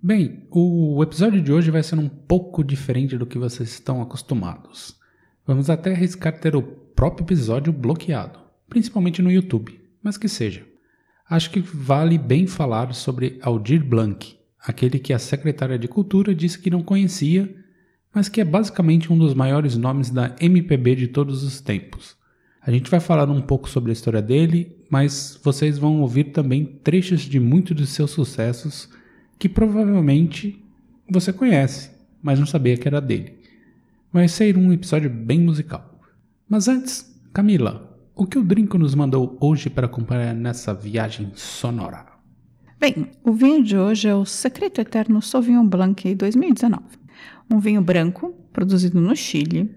Bem, o episódio de hoje vai ser um pouco diferente do que vocês estão acostumados. Vamos até arriscar ter o próprio episódio bloqueado, principalmente no YouTube, mas que seja. Acho que vale bem falar sobre Aldir Blanc, aquele que a secretária de Cultura disse que não conhecia, mas que é basicamente um dos maiores nomes da MPB de todos os tempos. A gente vai falar um pouco sobre a história dele, mas vocês vão ouvir também trechos de muitos de seus sucessos que provavelmente você conhece, mas não sabia que era dele. Vai ser um episódio bem musical. Mas antes, Camila, o que o Drinco nos mandou hoje para acompanhar nessa viagem sonora? Bem, o vinho de hoje é o Secreto Eterno Sauvignon Blanc 2019. Um vinho branco, produzido no Chile,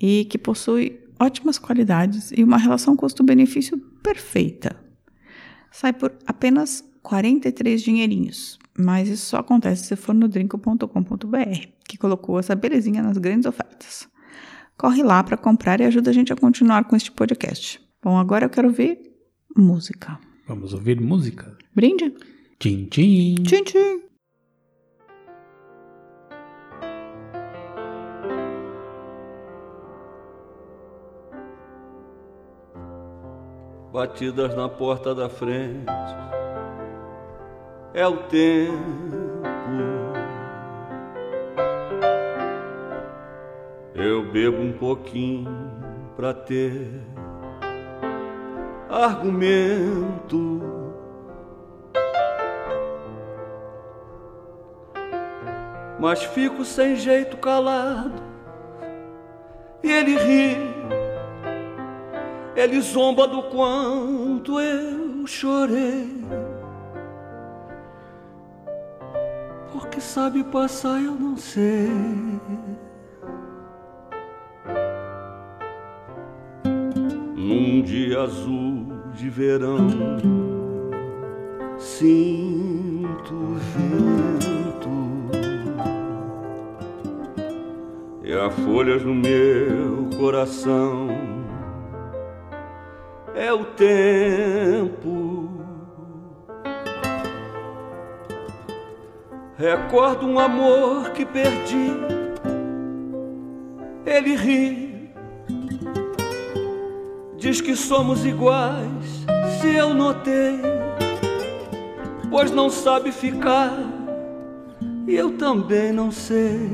e que possui ótimas qualidades e uma relação custo-benefício perfeita. Sai por apenas 43 dinheirinhos, mas isso só acontece se for no drinco.com.br, que colocou essa belezinha nas grandes ofertas. Corre lá para comprar e ajuda a gente a continuar com este podcast. Bom, agora eu quero ouvir música. Vamos ouvir música? Brinde? Tchim, tchim. Tchim, tchim. Batidas na porta da frente é o tempo. Eu bebo um pouquinho pra ter argumento. Mas fico sem jeito calado e ele ri. Ele zomba do quanto eu chorei. Sabe passar, eu não sei. Num dia azul de verão, sinto o vento e há folhas no meu coração. É o tempo. Recordo um amor que perdi. Ele ri. Diz que somos iguais, se eu notei. Pois não sabe ficar, e eu também não sei.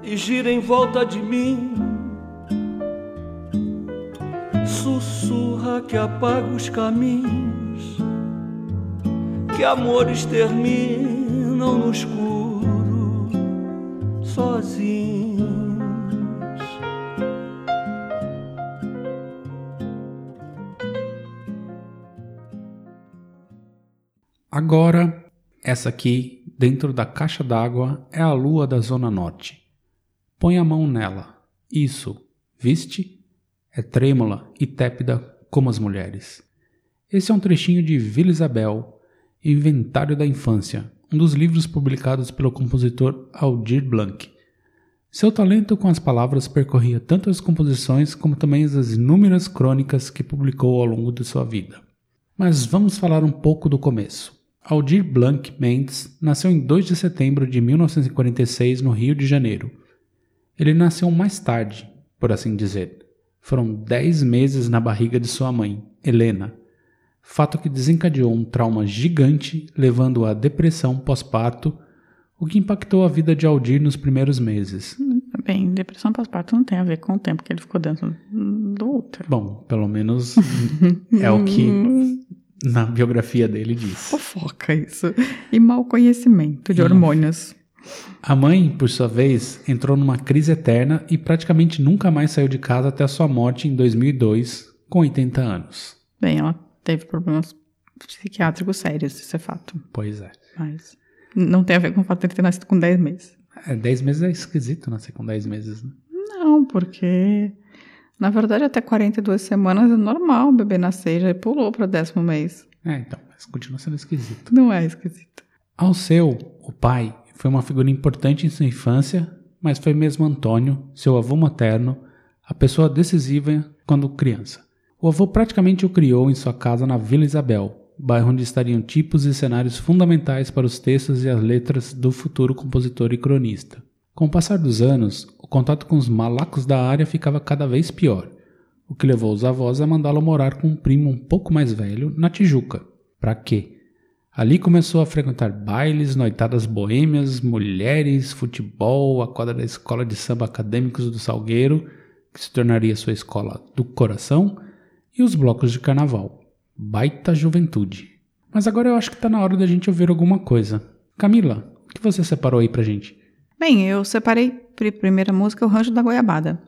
E gira em volta de mim que apaga os caminhos, que amores terminam no escuro, sozinhos. Agora, essa aqui, dentro da caixa d'água, é a lua da Zona Norte. Põe a mão nela. Isso. Viste? É trêmula e tépida como as mulheres. Esse é um trechinho de Vila Isabel, Inventário da Infância, um dos livros publicados pelo compositor Aldir Blanc. Seu talento com as palavras percorria tanto as composições como também as inúmeras crônicas que publicou ao longo de sua vida. Mas vamos falar um pouco do começo. Aldir Blanc Mendes nasceu em 2 de setembro de 1946 no Rio de Janeiro. Ele nasceu mais tarde, por assim dizer. Foram 10 meses na barriga de sua mãe, Helena, fato que desencadeou um trauma gigante, levando à depressão pós-parto, o que impactou a vida de Aldir nos primeiros meses. Bem, depressão pós-parto não tem a ver com o tempo que ele ficou dentro do útero. Bom, pelo menos é o que na biografia dele diz. Fofoca isso. E mau conhecimento de hormônios. A mãe, por sua vez, entrou numa crise eterna e praticamente nunca mais saiu de casa até a sua morte em 2002, com 80 anos. Bem, ela teve problemas psiquiátricos sérios, isso é fato. Pois é. Mas não tem a ver com o fato de ele ter nascido com 10 meses. É, 10 meses é esquisito nascer com 10 meses, né? Não, porque na verdade até 42 semanas é normal o bebê nascer, já pulou para décimo mês. É, então, mas continua sendo esquisito. Não é esquisito. Ao seu, o pai, foi uma figura importante em sua infância, mas foi mesmo Antônio, seu avô materno, a pessoa decisiva quando criança. O avô praticamente o criou em sua casa na Vila Isabel, bairro onde estariam tipos e cenários fundamentais para os textos e as letras do futuro compositor e cronista. Com o passar dos anos, o contato com os malacos da área ficava cada vez pior, o que levou os avós a mandá-lo morar com um primo um pouco mais velho na Tijuca. Para quê? Ali começou a frequentar bailes, noitadas boêmias, mulheres, futebol, a quadra da escola de samba acadêmicos do Salgueiro, que se tornaria sua escola do coração, e os blocos de carnaval. Baita juventude. Mas agora eu acho que está na hora da gente ouvir alguma coisa. Camila, o que você separou aí pra gente? Bem, eu separei para primeira música O Rancho da Goiabada,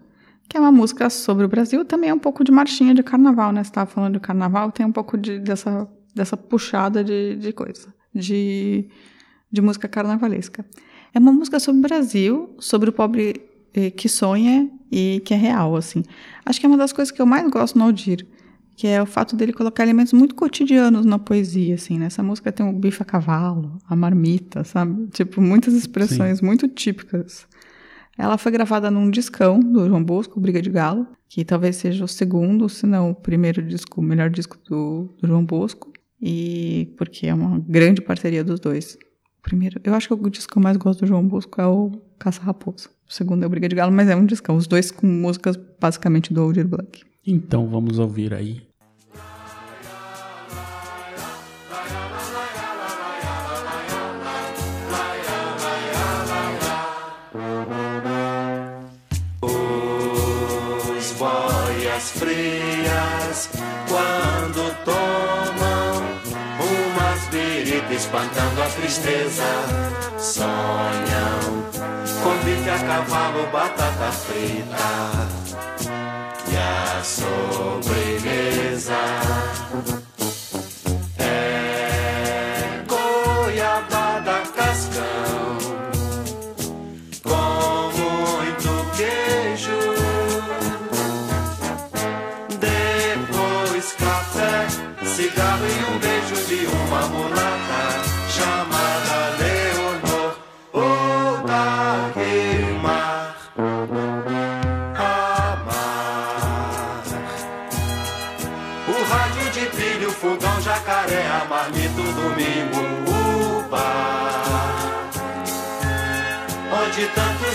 que é uma música sobre o Brasil, também é um pouco de marchinha de carnaval, né? Você estava falando de carnaval, tem um pouco de, dessa, dessa puxada de, de coisa, de, de música carnavalesca. É uma música sobre o Brasil, sobre o pobre eh, que sonha e que é real, assim. Acho que é uma das coisas que eu mais gosto no Aldir, que é o fato dele colocar elementos muito cotidianos na poesia, assim, né? Essa música tem o bife a cavalo, a marmita, sabe? Tipo, muitas expressões Sim. muito típicas. Ela foi gravada num discão do João Bosco, Briga de Galo, que talvez seja o segundo, se não o primeiro disco, o melhor disco do, do João Bosco, e porque é uma grande parceria dos dois. primeiro, eu acho que o disco que eu mais gosto do João Bosco é o Caça Raposa. O segundo é o Briga de Galo, mas é um discão, os dois com músicas basicamente do Aldir Blanc. Então vamos ouvir aí frias quando espantando a tristeza. Sonham com bife a cavalo, batata frita e a sobremesa.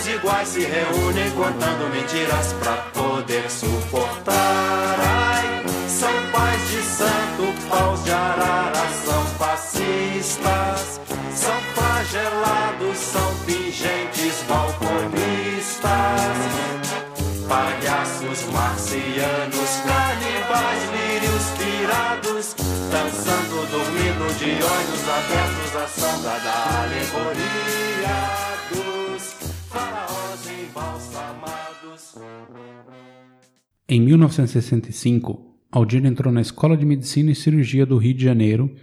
Iguais se reúnem contando mentiras pra poder suportar. Ai, são pais de santo, paus de arara, são fascistas, são flagelados, são pingentes balconistas, palhaços marcianos, canibais, lírios pirados, dançando, dormindo de olhos abertos, a sombra da alegoria. Em 1965, Aldir entrou na Escola de Medicina e Cirurgia do Rio de Janeiro,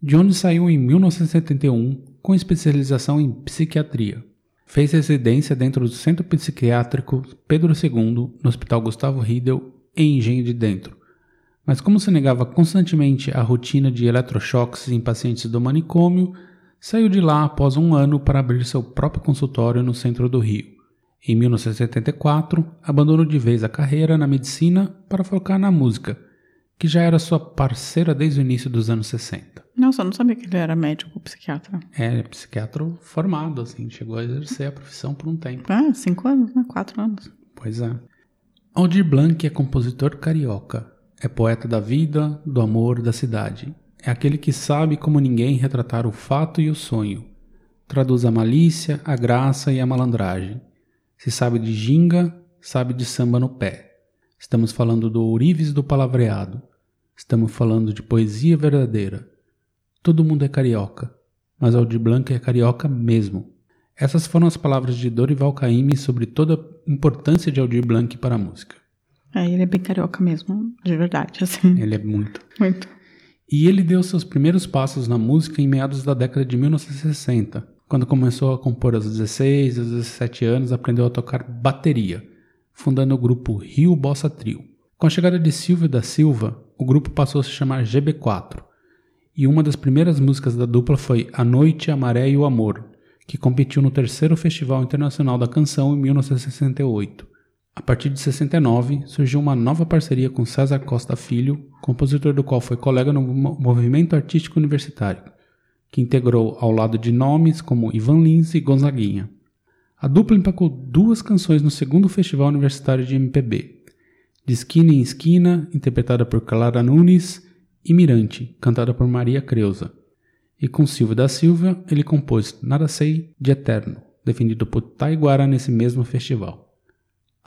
de onde saiu em 1971 com especialização em psiquiatria. Fez residência dentro do Centro Psiquiátrico Pedro II, no Hospital Gustavo Riedel, em Engenho de Dentro. Mas como se negava constantemente à rotina de eletrochoques em pacientes do manicômio, saiu de lá após um ano para abrir seu próprio consultório no centro do Rio. Em 1974, abandonou de vez a carreira na medicina para focar na música, que já era sua parceira desde o início dos anos 60. Nossa, eu não sabia que ele era médico ou psiquiatra. É, psiquiatra formado, assim, chegou a exercer a profissão por um tempo. Ah, cinco anos, né? Quatro anos. Pois é. Aldir Blanc é compositor carioca. É poeta da vida, do amor, da cidade. É aquele que sabe como ninguém retratar o fato e o sonho. Traduz a malícia, a graça e a malandragem. Se sabe de ginga, sabe de samba no pé. Estamos falando do ourives do palavreado. Estamos falando de poesia verdadeira. Todo mundo é carioca, mas Aldir Blanc é carioca mesmo. Essas foram as palavras de Dorival Caymmi sobre toda a importância de Aldir Blanc para a música. É, ele é bem carioca mesmo, de verdade, assim. Ele é muito. Muito. E ele deu seus primeiros passos na música em meados da década de 1960, quando começou a compor aos 16, aos 17 anos, aprendeu a tocar bateria, fundando o grupo Rio Bossa Trio. Com a chegada de Silvio da Silva, o grupo passou a se chamar GB4, e uma das primeiras músicas da dupla foi A Noite, a Maré e o Amor, que competiu no terceiro Festival Internacional da Canção em 1968. A partir de 69, surgiu uma nova parceria com César Costa Filho, compositor do qual foi colega no movimento artístico universitário, que integrou ao lado de nomes como Ivan Lins e Gonzaguinha. A dupla empacou duas canções no segundo Festival Universitário de MPB, De Esquina em Esquina, interpretada por Clara Nunes, e Mirante, cantada por Maria Creuza. E com Silvio da Silva, ele compôs Nada Sei de Eterno, defendido por Taiguara nesse mesmo festival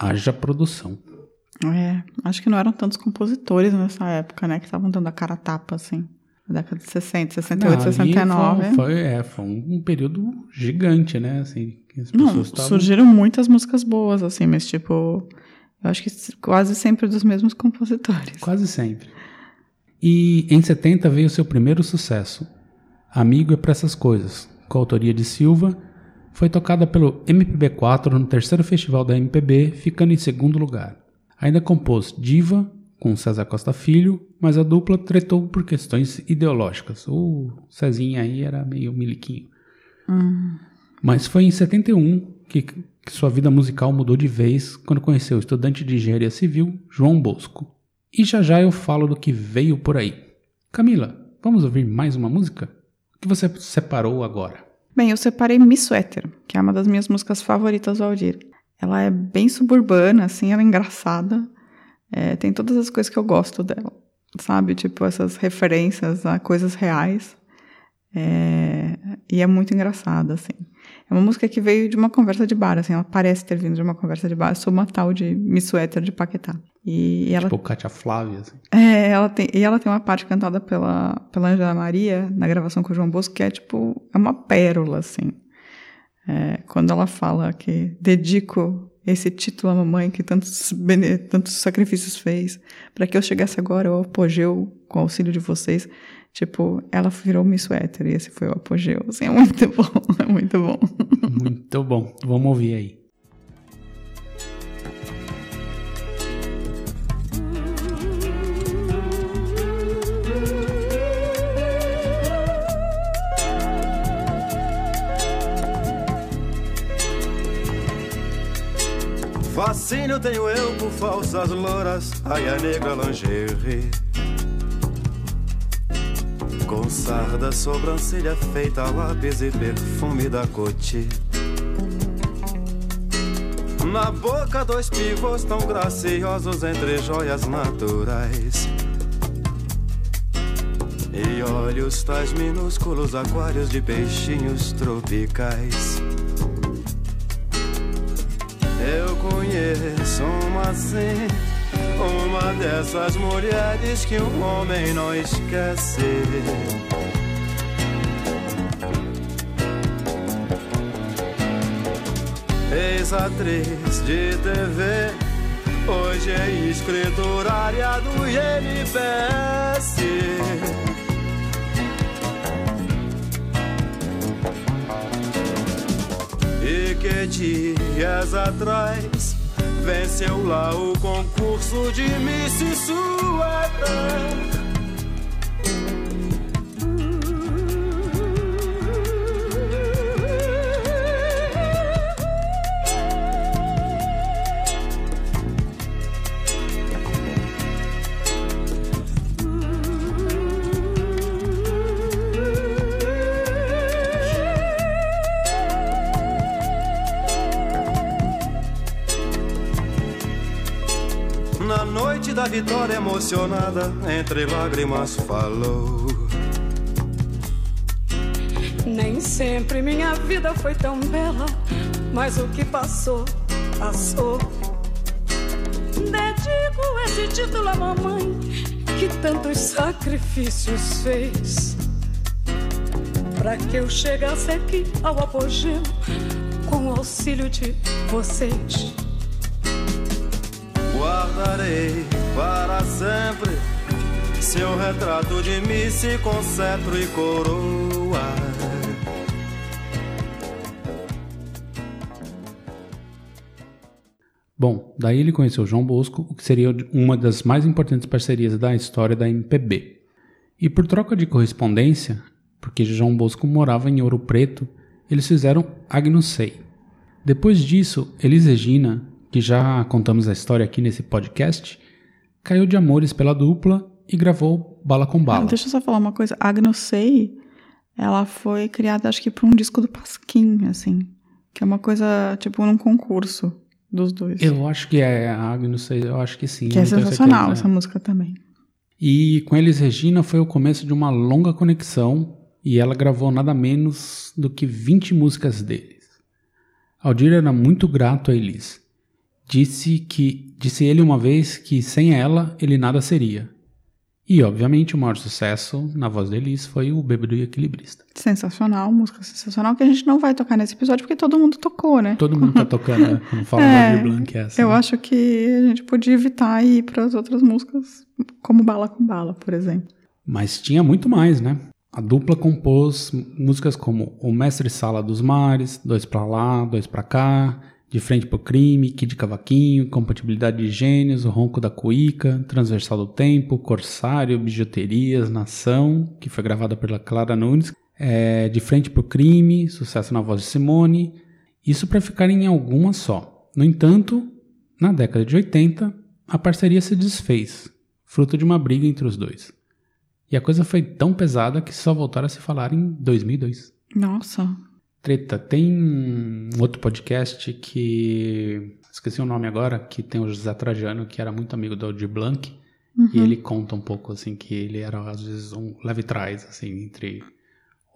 haja produção. É, acho que não eram tantos compositores nessa época, né? Que estavam dando a cara a tapa, assim. Década de 60, 68, não, 69. Foi, é, foi um período gigante, né? Assim, não, tavam... surgiram muitas músicas boas, assim, mas tipo... Eu acho que quase sempre dos mesmos compositores. Quase sempre. E em 70 veio seu primeiro sucesso, Amigo é para essas coisas, com a autoria de Silva foi tocada pelo MPB4 no terceiro festival da MPB, ficando em segundo lugar. Ainda compôs Diva, com César Costa Filho, mas a dupla tretou por questões ideológicas. O Cezinha aí era meio miliquinho. Hum. Mas foi em 71 que, que sua vida musical mudou de vez quando conheceu o estudante de engenharia civil João Bosco. E já já eu falo do que veio por aí. Camila, vamos ouvir mais uma música? O que você separou agora? Bem, eu separei Miss Sweater, que é uma das minhas músicas favoritas do Aldir. Ela é bem suburbana, assim, ela é engraçada. É, tem todas as coisas que eu gosto dela, sabe? Tipo, essas referências a coisas reais. É, e é muito engraçada, assim. É uma música que veio de uma conversa de bar, assim, ela parece ter vindo de uma conversa de bar. Eu sou uma tal de Miss Sweater de Paquetá. E ela, tipo Katia Flávia, assim. É, ela tem, e ela tem uma parte cantada pela, pela Angela Maria, na gravação com o João Bosco, que é tipo, é uma pérola, assim. É, quando ela fala que dedico esse título à mamãe que tantos, tantos sacrifícios fez para que eu chegasse agora ao apogeu com o auxílio de vocês. Tipo, ela virou Miss Sweater e esse foi o apogeu. Assim, é muito bom, é muito bom. Muito bom. Vamos ouvir aí. Fascínio tenho eu por falsas louras, ai a negra lingerie. Com sarda, sobrancelha feita lápis e perfume da Coty. Na boca, dois pivôs tão graciosos entre joias naturais. E olhos tais minúsculos aquários de peixinhos tropicais. Eu conheço uma assim, uma dessas mulheres que um homem não esquece. Ex-atriz de TV, hoje é escriturária do INPS. E que dias atrás venceu lá o concurso de Miss Suéter. Da vitória emocionada, entre lágrimas falou. Nem sempre minha vida foi tão bela, mas o que passou, passou. Dedico esse título à mamãe que tantos sacrifícios fez para que eu chegasse aqui ao apogeu com o auxílio de vocês. Guardarei para sempre seu retrato de Missy com cetro e coroa. Bom, daí ele conheceu João Bosco, o que seria uma das mais importantes parcerias da história da MPB. E por troca de correspondência, porque João Bosco morava em Ouro Preto, eles fizeram Agnus Sei. Depois disso, Elis Regina, que já contamos a história aqui nesse podcast, caiu de amores pela dupla e gravou Bala com Bala. Ah, deixa eu só falar uma coisa. Agnus Sei, ela foi criada acho que por um disco do Pasquim, assim. Que é uma coisa, tipo, num concurso dos dois. Eu acho que é Agnus Sei, eu acho que sim. Que é sensacional certeza. essa música também. E com Elis Regina foi o começo de uma longa conexão e ela gravou nada menos do que 20 músicas deles. Aldir era muito grato a Elis. Disse que disse ele uma vez que sem ela ele nada seria. E obviamente o maior sucesso na voz de Elis foi o Bêbado e Equilibrista. Sensacional, música sensacional, que a gente não vai tocar nesse episódio porque todo mundo tocou, né? Todo mundo tá tocando né, quando fala É, Aldir Blanc essa. Eu né? acho que a gente podia evitar ir para as outras músicas, como Bala com Bala, por exemplo. Mas tinha muito mais, né? A dupla compôs músicas como O Mestre Sala dos Mares, Dois Pra Lá, Dois Pra Cá, De Frente pro Crime, Kid Cavaquinho, Compatibilidade de Gênios, O Ronco da Cuíca, Transversal do Tempo, Corsário, Bijuterias, Nação, que foi gravada pela Clara Nunes, é, De Frente pro Crime, Sucesso na Voz de Simone, isso para ficar em alguma só. No entanto, na década de 80, a parceria se desfez, fruto de uma briga entre os dois. E a coisa foi tão pesada que só voltaram a se falar em 2002. Nossa. Treta, tem um outro podcast que. Esqueci o nome agora, que tem o José Trajano, que era muito amigo do Aldir Blanc. Uhum. E ele conta um pouco, assim, que ele era, às vezes, um leve trás, assim, entre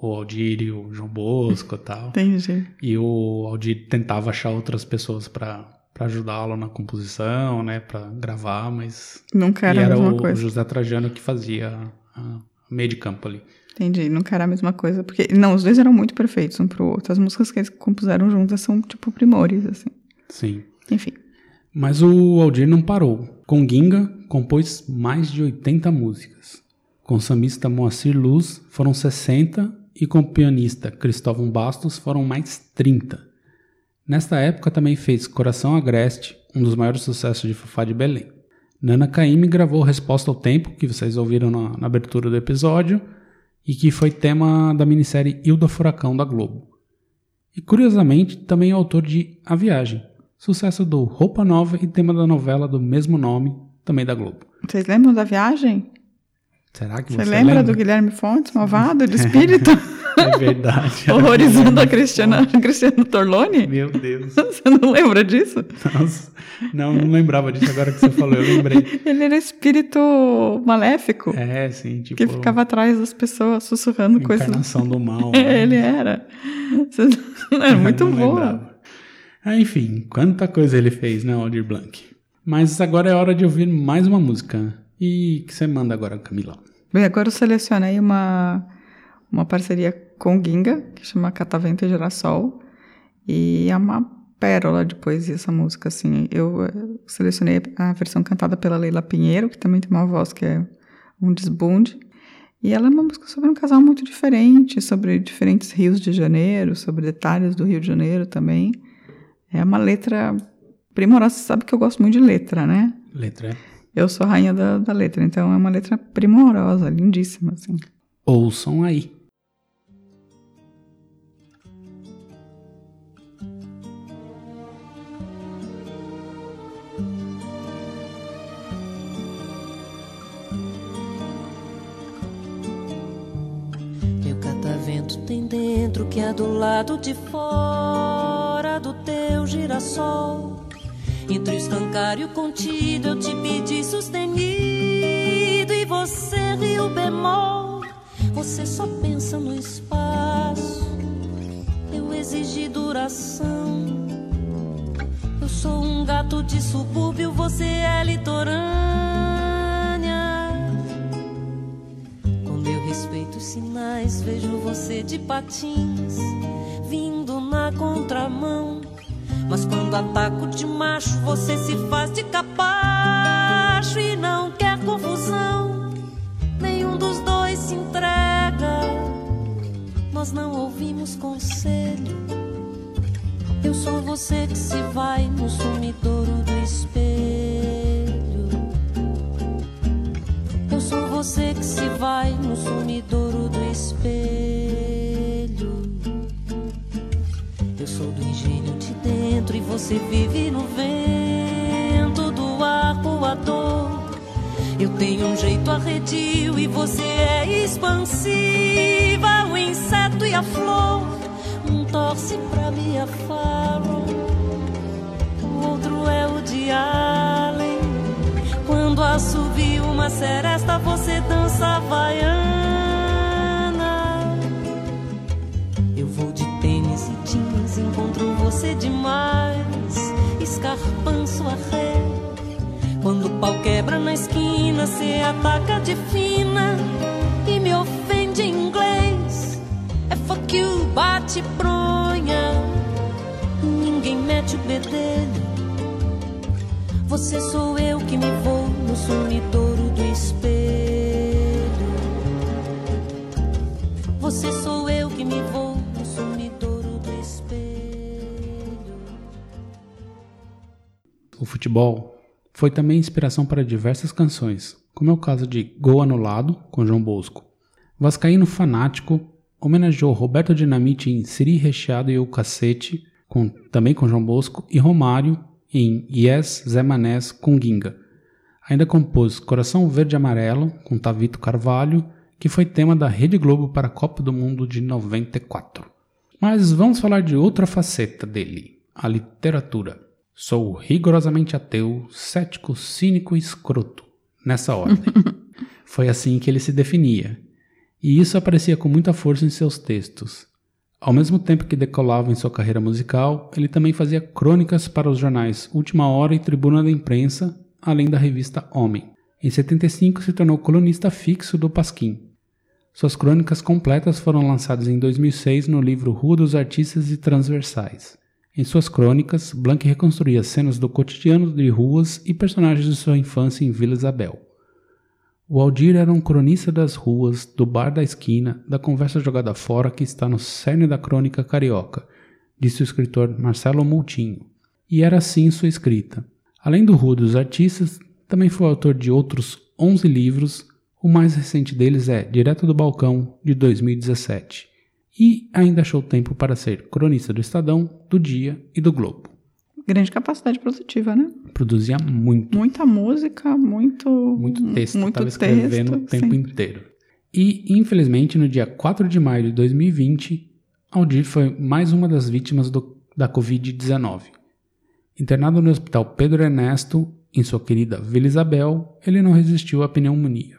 o Aldir e o João Bosco e tal. Entendi. E o Aldir tentava achar outras pessoas para ajudá-lo na composição, né, para gravar, mas Nunca era e era o, coisa. José Trajano que fazia a, a meio de campo ali. Entendi, nunca era a mesma coisa. Porque, não, os dois eram muito perfeitos um pro outro. As músicas que eles compuseram juntas são, tipo, primores, assim. Sim. Enfim. Mas o Aldir não parou. Com Ginga, compôs mais de 80 músicas. Com o sambista Moacir Luz foram 60 e com o pianista Cristóvão Bastos foram mais 30. Nesta época também fez Coração Agreste, um dos maiores sucessos de Fafá de Belém. Nana Caymmi gravou Resposta ao Tempo, que vocês ouviram na, na abertura do episódio, e que foi tema da minissérie Hilda Furacão da Globo. E curiosamente, também é autor de A Viagem, sucesso do Roupa Nova e tema da novela do mesmo nome, também da Globo. Vocês lembram da viagem? Será que Você você, lembra, do Guilherme Fontes, malvado, de espírito? É verdade. Horrorizando a Cristiana, Cristiano Torlone? Meu Deus. Você não lembra disso? Nossa. Não, não lembrava disso agora que você falou, eu lembrei. Ele era espírito maléfico. É, sim, tipo... Que ficava atrás das pessoas sussurrando coisas. Encarnação do mal. É, né? ele era. Era muito Não boa. lembrava. Ah, enfim, quanta coisa ele fez, né, Aldir Blanc. Mas agora é hora de ouvir mais uma música. E que você manda agora, Camila? Bem, agora eu selecionei uma, uma parceria com Ginga, que chama Catavento e Girassol. E é uma pérola de poesia essa música, assim. Eu eh, selecionei a versão cantada pela Leila Pinheiro, que também tem uma voz que é um desbunde. E ela é uma música sobre um casal muito diferente, sobre diferentes rios de janeiro, sobre detalhes do Rio de Janeiro também. É uma letra primorosa. Você sabe que eu gosto muito de letra, né? Letra, é? Eu sou a rainha da, da letra, então é uma letra primorosa, lindíssima, assim. Ouçam aí. Dentro que é do lado de fora do teu girassol. Entre o escancário e o contido eu te pedi sustenido e você riu bemol. Você só pensa no espaço, eu exigi duração. Eu sou um gato de subúrbio, você é litorânea. sinais, vejo você de patins, vindo na contramão. Mas quando ataco de macho, você se faz de capacho e não quer confusão. Nenhum dos dois se entrega. Nós não ouvimos conselho. Eu sou você que se vai no sumidouro do espelho. Eu sou do engenho de dentro e você vive no vento do ar voador. Eu tenho um jeito arredio e você é expansiva. O inseto e a flor, um torce pra minha falo, o outro é o de Assovia uma seresta, você dança havaiana. Eu vou de tênis e jeans, encontro você demais, escarpanço a ré. Quando o pau quebra na esquina, cê ataca de fina e me ofende em inglês. É fuck you, bate bronha. Ninguém mete o bedelho. Você sou eu que me vou O futebol foi também inspiração para diversas canções, como é o caso de Gol Anulado, com João Bosco. Vascaíno Fanático homenageou Roberto Dinamite em Siri Recheado e o Cacete, com, também com João Bosco, e Romário em Yes, Zé Manés, com Ginga. Ainda compôs Coração Verde Amarelo, com Tavito Carvalho, que foi tema da Rede Globo para a Copa do Mundo de 94. Mas vamos falar de outra faceta dele, a literatura. Sou rigorosamente ateu, cético, cínico e escroto, nessa ordem. Foi assim que ele se definia, e isso aparecia com muita força em seus textos. Ao mesmo tempo que decolava em sua carreira musical, ele também fazia crônicas para os jornais Última Hora e Tribuna da Imprensa, além da revista Homem. Em 75 se tornou colunista fixo do Pasquim. Suas crônicas completas foram lançadas em 2006 no livro Rua dos Artistas e Transversais. Em suas crônicas, Blanc reconstruía cenas do cotidiano de ruas e personagens de sua infância em Vila Isabel. O Aldir era um cronista das ruas, do bar da esquina, da conversa jogada fora que está no cerne da crônica carioca, disse o escritor Marcelo Moutinho. E era assim sua escrita. Além do Rua dos Artistas, também foi autor de outros 11 livros, o mais recente deles é Direto do Balcão, de 2017. E ainda achou tempo para ser cronista do Estadão, do Dia e do Globo. Grande capacidade produtiva, né? Produzia muito. Muita música, muito. Muito texto. Muito Estava escrevendo texto, o tempo sim. inteiro. E, infelizmente, no dia 4 de maio de 2020, Aldir foi mais uma das vítimas do, da Covid-19. Internado no hospital Pedro Ernesto, em sua querida Vila Isabel, ele não resistiu à pneumonia.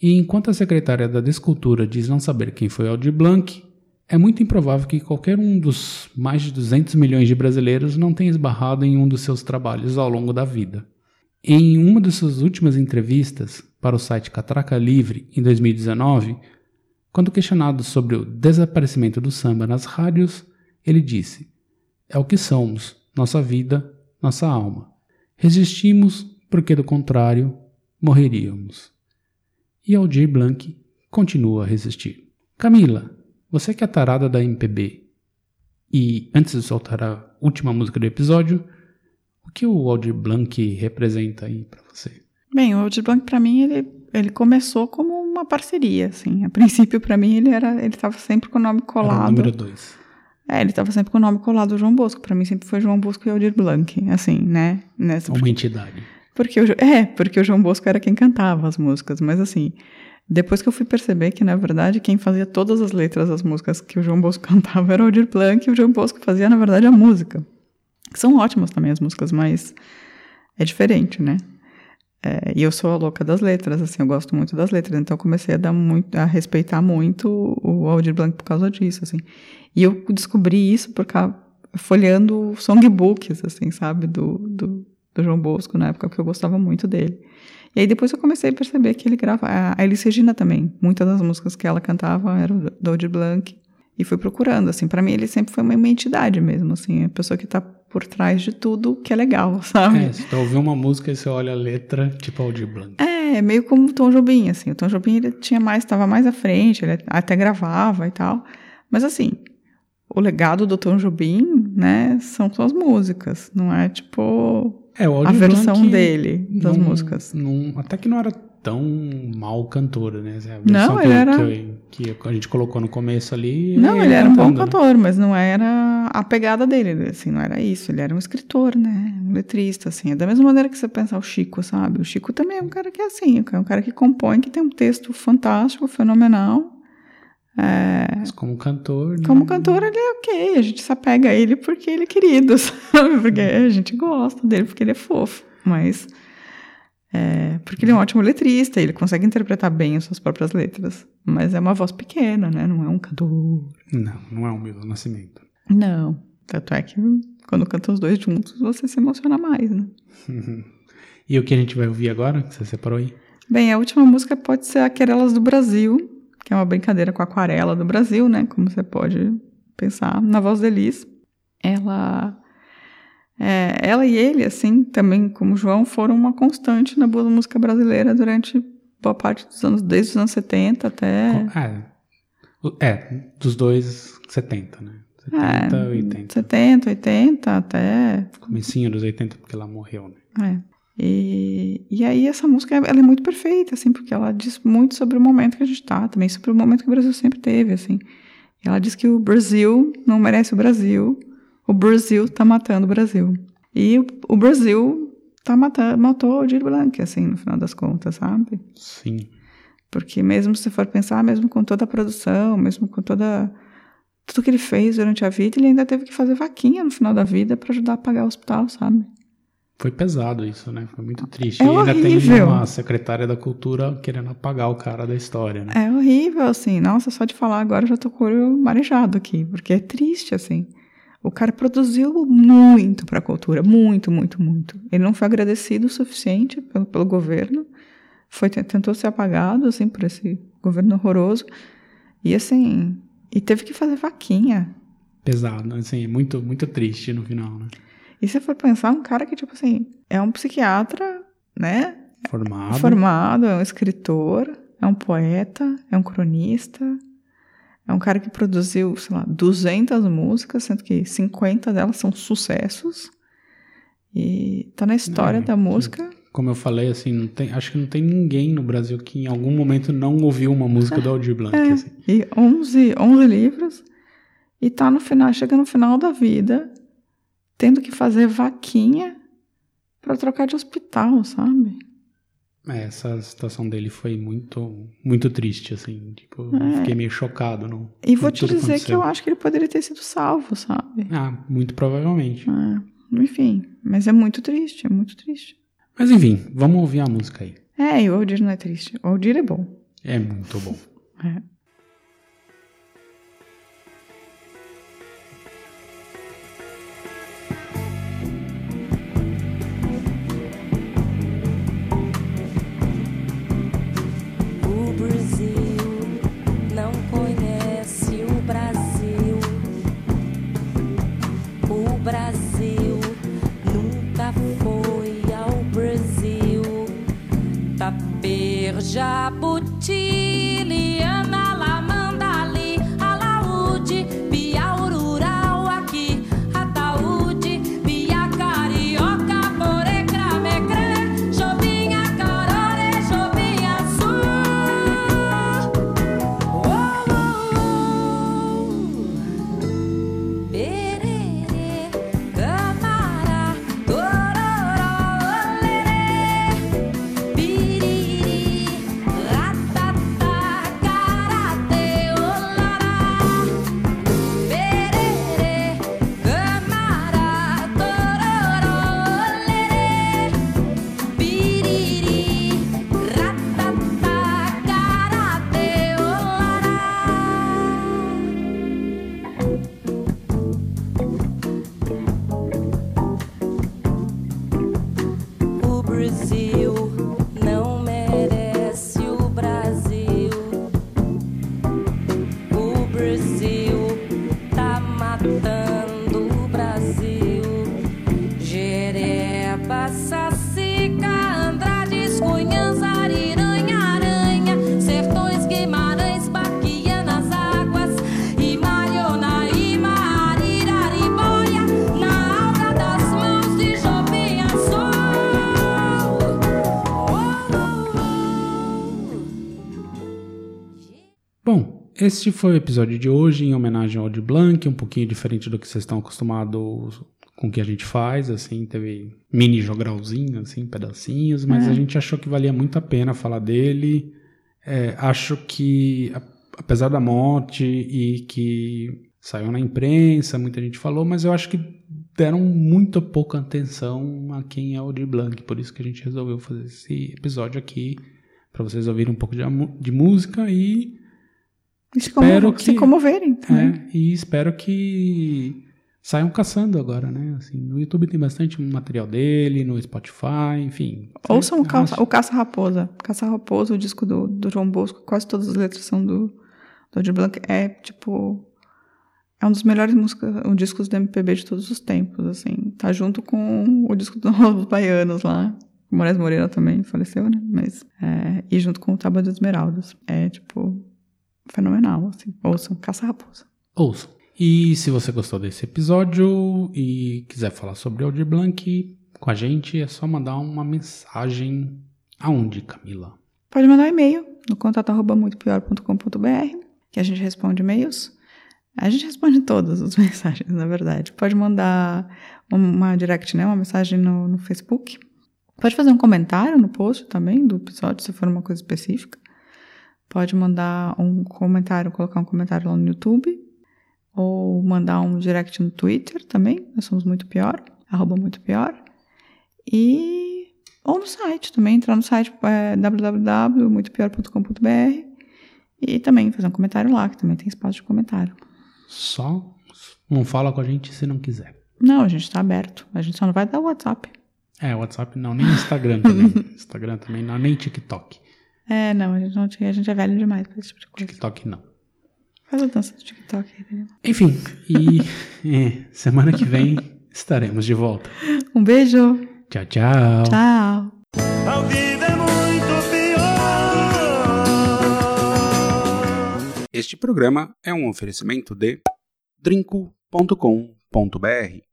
E enquanto a secretária da Descultura diz não saber quem foi Aldir Blanc, é muito improvável que qualquer um dos mais de 200 milhões de brasileiros não tenha esbarrado em um dos seus trabalhos ao longo da vida. Em uma de suas últimas entrevistas para o site Catraca Livre, em 2019, quando questionado sobre o desaparecimento do samba nas rádios, ele disse: É o que somos, nossa vida, nossa alma. Resistimos porque, do contrário, morreríamos. E Aldir Blanc continua a resistir. Camila, você que é tarada da MPB, e antes de soltar a última música do episódio, o que o Aldir Blanc representa aí para você? Bem, o Aldir Blanc, para mim, ele, ele começou como uma parceria, assim. A princípio, para mim, ele era ele estava sempre com o nome Era o colado. número dois. É, ele estava sempre com o nome colado ao João Bosco. Para mim, sempre foi João Bosco e Aldir Blanc, assim, né? Nessa, Uma entidade. Porque o, é, porque o João Bosco era quem cantava as músicas, mas assim, depois que eu fui perceber que, na verdade, quem fazia todas as letras das músicas que o João Bosco cantava era o Aldir Blanc, e o João Bosco fazia, na verdade, a música. São ótimas também as músicas, mas é diferente, né? É, e eu sou a louca das letras, assim, eu gosto muito das letras, então eu comecei a dar muito, a respeitar muito o Aldir Blanc por causa disso, assim. E eu descobri isso por causa, folheando songbooks, assim, sabe, do, do, do João Bosco, na época que eu gostava muito dele. E aí depois eu comecei a perceber que ele grava, a Elis Regina também, muitas das músicas que ela cantava eram do- Aldir Blanc, e fui procurando, assim, para mim ele sempre foi uma entidade mesmo, assim, a pessoa que tá por trás de tudo que é legal, sabe? É, você ouvindo uma música e você olha a letra, tipo Aldir Blanc. É, meio como o Tom Jobim, assim. O Tom Jobim, ele tinha mais, estava mais à frente, ele até gravava e tal. Mas, assim, o legado do Tom Jobim, né, são suas músicas, não é tipo É, o a versão Blanc dele das não- músicas. não- até que não era tão mal cantor, né? A Não, ele que, era- que, que a gente colocou no começo ali. Não, ele era um bom cantando, né? cantor, mas não era a pegada dele, assim, não era isso. Ele era um escritor, né? Um letrista, assim. É da mesma maneira que você pensa o Chico, sabe? O Chico também é um cara que é assim, é um cara que compõe, que tem um texto fantástico, fenomenal. É, Mas como cantor. como né? cantor, ele é ok. A gente se apega a ele porque ele é querido, sabe? Porque a gente gosta dele, porque ele é fofo. Mas. É, porque ele é um ótimo letrista, ele consegue interpretar bem as suas próprias letras. Mas é uma voz pequena, né? Não é um cantor. Não, não é um Milton Nascimento. Não. Tanto é que quando cantam os dois juntos, você se emociona mais, né? e o que a gente vai ouvir agora, que você separou aí? Bem, a última música pode ser Aquarelas do Brasil, que é uma brincadeira com a aquarela do Brasil, né? Como você pode pensar. Na voz Elis. Ela. É, ela e ele, assim, também como João, foram uma constante na boa música brasileira durante boa parte dos anos, desde os anos 70 até. É, é dos dois, 70, né? 70, É, 80. 70, 80, até Comecinho dos 80, porque ela morreu, né? É. E, e aí essa música ela é muito perfeita, assim, porque ela diz muito sobre o momento que a gente tá, também sobre o momento que o Brasil sempre teve, assim. Ela diz que o Brasil não merece o Brasil, o Brasil tá matando o Brasil. E o, o Brasil tá matando, matou o Dir Blanc, assim, no final das contas, sabe? Sim. Porque mesmo se você for pensar, mesmo com toda a produção, mesmo com toda tudo que ele fez durante a vida, ele ainda teve que fazer vaquinha no final da vida para ajudar a pagar o hospital, sabe? Foi pesado isso, né? Foi muito triste. É e ainda tem horrível. uma secretária da cultura querendo apagar o cara da história, né? É horrível, assim. Nossa, só de falar agora eu já tô com o olho marejado aqui, porque é triste, assim. O cara produziu muito pra cultura, muito, muito, muito. Ele não foi agradecido o suficiente pelo, pelo governo, foi tentou ser apagado, assim, por esse governo horroroso. E, assim, e teve que fazer vaquinha. Pesado, assim, muito, muito triste no final, né? E se for pensar, um cara que, tipo assim, é um psiquiatra, né? Formado. Formado, é um escritor, é um poeta, é um cronista, é um cara que produziu, sei lá, 200 músicas, sendo que 50 delas são sucessos. E tá na história É, da música. Como eu falei, assim, tem, acho que não tem ninguém no Brasil que em algum momento não ouviu uma música do Aldir Blanc. É, assim. e 11, 11 livros. E tá no final, chega no final da vida, tendo que fazer vaquinha pra trocar de hospital, sabe? É, essa situação dele foi muito, muito triste, assim. Tipo, É. fiquei meio chocado. No, E vou te dizer que aconteceu. eu acho que ele poderia ter sido salvo, sabe? Ah, muito provavelmente. É, enfim, mas é muito triste, é muito triste. Mas enfim, vamos ouvir a música aí. É, e o Aldir não é triste. O Aldir é bom. É muito bom. É. Jabuti, este foi o episódio de hoje em homenagem ao de Blanc, um pouquinho diferente do que vocês estão acostumados com o que a gente faz, assim, teve mini jogralzinho, assim, pedacinhos, mas É. a gente achou que valia muito a pena falar dele. É, acho que, apesar da morte e que saiu na imprensa, muita gente falou, mas eu acho que deram muito pouca atenção a quem é o de Blanc, por isso que a gente resolveu fazer esse episódio aqui, para vocês ouvirem um pouco de, de música E se, Espero como, se que- comoverem também. é, e espero que saiam caçando agora, né? Assim, no YouTube tem bastante material dele, no Spotify, enfim. Ouçam o Caça, o Caça Raposa. Caça Raposa, o disco do, do João Bosco, quase todas as letras são do, do Aldir Blanc. É, tipo... É um dos melhores músicas, um discos do MPB de todos os tempos, assim. Tá junto com o disco dos Novos Baianos lá. O Moraes Moreira também faleceu, né? Mas... é, e junto com o Tábua de Esmeraldas. É, tipo... Fenomenal, assim. Ouçam Caça Raposa. Ouçam. E se você gostou desse episódio e quiser falar sobre Aldir Blanc com a gente, é só mandar uma mensagem aonde, Camila? Pode mandar um e-mail no contato arroba muitopior.com.br que a gente responde e-mails. A gente responde todas as mensagens, na verdade. Pode mandar uma direct, né? Uma mensagem no, no Facebook. Pode fazer um comentário no post também do episódio, se for uma coisa específica. Pode mandar um comentário, colocar um comentário lá no YouTube. Ou mandar um direct no Twitter também. Nós somos muito pior, arroba muito pior. E ou no site também, entrar no site é, www.muitopior.com.br e também fazer um comentário lá, que também tem espaço de comentário. Só não fala com a gente se não quiser. Não, a gente tá aberto. A gente só não vai dar WhatsApp. É, WhatsApp não, nem Instagram também. Instagram também não, nem TikTok. É, não, a gente, não, a gente é velho demais pra esse tipo de coisa. TikTok não. Faz a dança do TikTok aí. Enfim, e é, semana que vem estaremos de volta. Um beijo. Tchau, tchau. Tchau. É muito pior. Este programa é um oferecimento de drinco.com.br